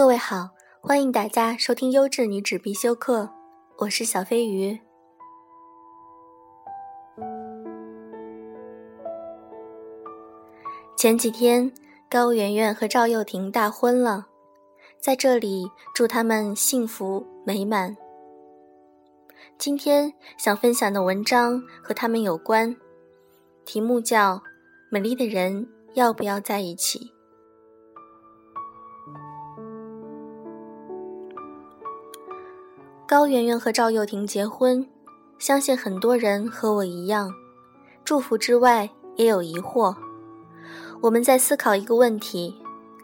各位好，欢迎大家收听优质女纸必修课，我是小飞鱼。前几天，高圆圆和赵又廷大婚了，在这里祝他们幸福美满。今天想分享的文章和他们有关，题目叫《美丽的人要不要在一起》。高圆圆和赵又廷结婚，相信很多人和我一样，祝福之外也有疑惑。我们在思考一个问题：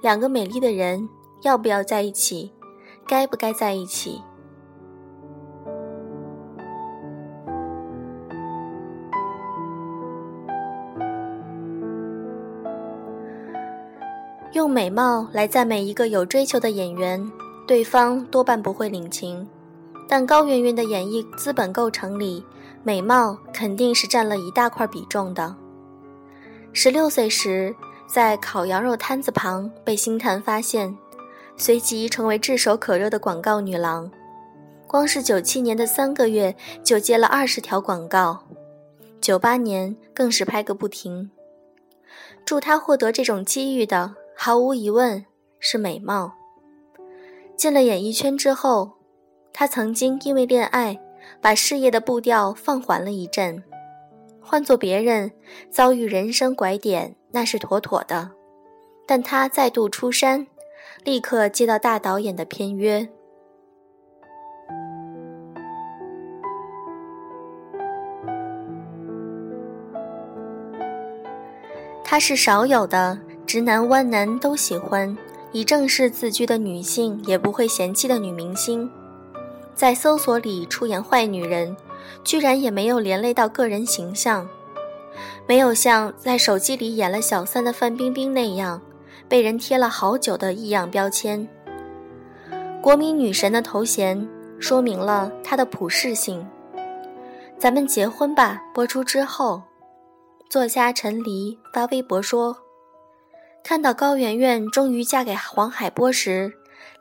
两个美丽的人要不要在一起？该不该在一起？用美貌来赞美一个有追求的演员，对方多半不会领情。但高圆圆的演艺资本构成里，美貌肯定是占了一大块比重的。十六岁时。在烤羊肉摊子旁被星探发现，随即成为炙手可热的广告女郎。光是九七年的三个月就接了二十条广告，九八年更是拍个不停。助她获得这种机遇的，毫无疑问是美貌。进了演艺圈之后，他曾经因为恋爱，把事业的步调放缓了一阵。换做别人，遭遇人生拐点。那是妥妥的，但他再度出山，立刻接到大导演的片约。她是少有的直男弯男都喜欢、以正式自居的女性也不会嫌弃的女明星，在搜索里出演坏女人，居然也没有连累到个人形象。没有像在手机里演了小三的范冰冰那样，被人贴了好久的异样标签。国民女神的头衔说明了她的普适性。咱们结婚吧。播出之后，作家陈黎发微博说：“看到高圆圆终于嫁给黄海波时，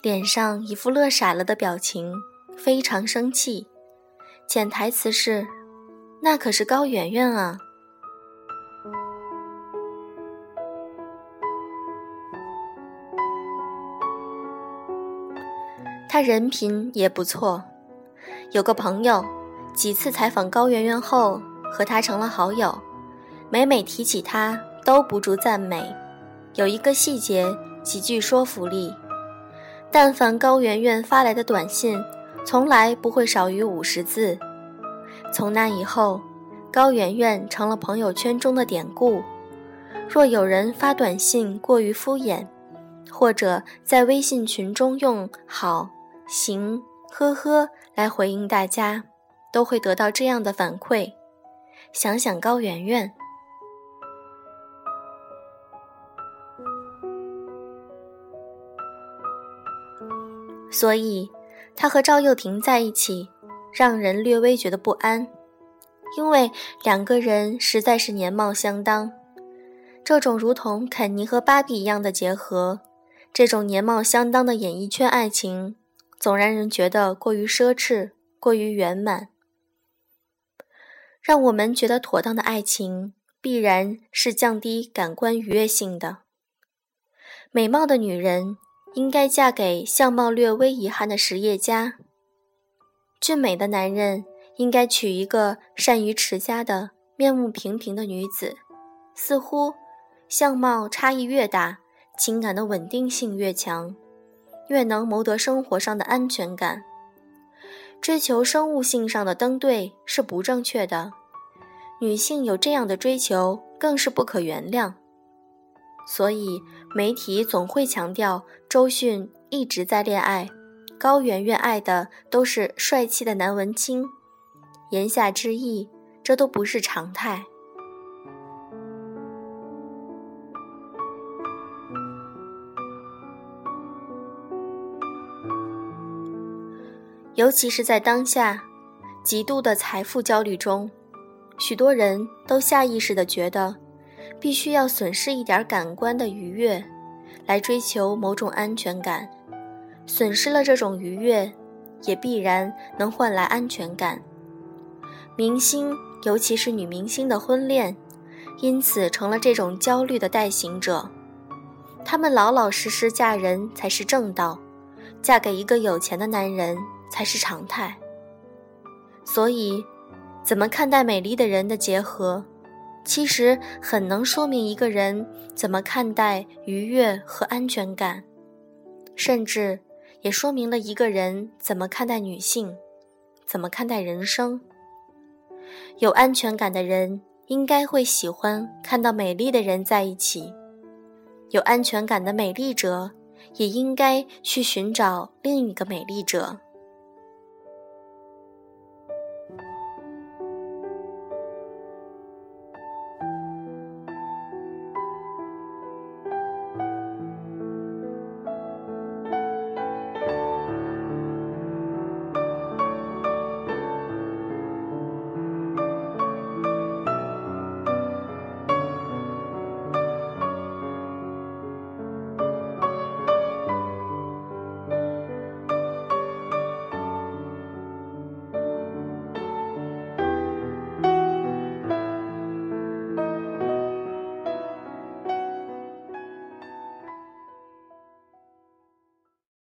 脸上一副乐傻了的表情，非常生气。潜台词是：那可是高圆圆啊。”他人品也不错，有个朋友几次采访高圆圆后和他成了好友，每每提起他都不住赞美。有一个细节极具说服力：但凡高圆圆发来的短信，从来不会少于五十字。从那以后，高圆圆成了朋友圈中的典故。若有人发短信过于敷衍，或者在微信群中用“好”。行，呵呵，来回应大家，都会得到这样的反馈。想想高圆圆，所以他和赵又廷在一起，让人略微觉得不安，因为两个人实在是年貌相当。这种如同肯尼和芭比一样的结合，这种年貌相当的演艺圈爱情。总让人觉得过于奢侈，过于圆满。让我们觉得妥当的爱情，必然是降低感官愉悦性的。美貌的女人应该嫁给相貌略微遗憾的实业家。俊美的男人应该娶一个善于持家的面目平平的女子。似乎，相貌差异越大，情感的稳定性越强。越能谋得生活上的安全感。追求生物性上的登对是不正确的，女性有这样的追求更是不可原谅。所以媒体总会强调周迅一直在恋爱，高圆圆爱的都是帅气的男文青。言下之意，这都不是常态。尤其是在当下极度的财富焦虑中，许多人都下意识地觉得，必须要损失一点感官的愉悦，来追求某种安全感。损失了这种愉悦，也必然能换来安全感。明星，尤其是女明星的婚恋，因此成了这种焦虑的代行者。她们老老实实嫁人才是正道，嫁给一个有钱的男人才是常态。所以，怎么看待美丽的人的结合，其实很能说明一个人怎么看待愉悦和安全感，甚至也说明了一个人怎么看待女性，怎么看待人生。有安全感的人应该会喜欢看到美丽的人在一起，有安全感的美丽者也应该去寻找另一个美丽者。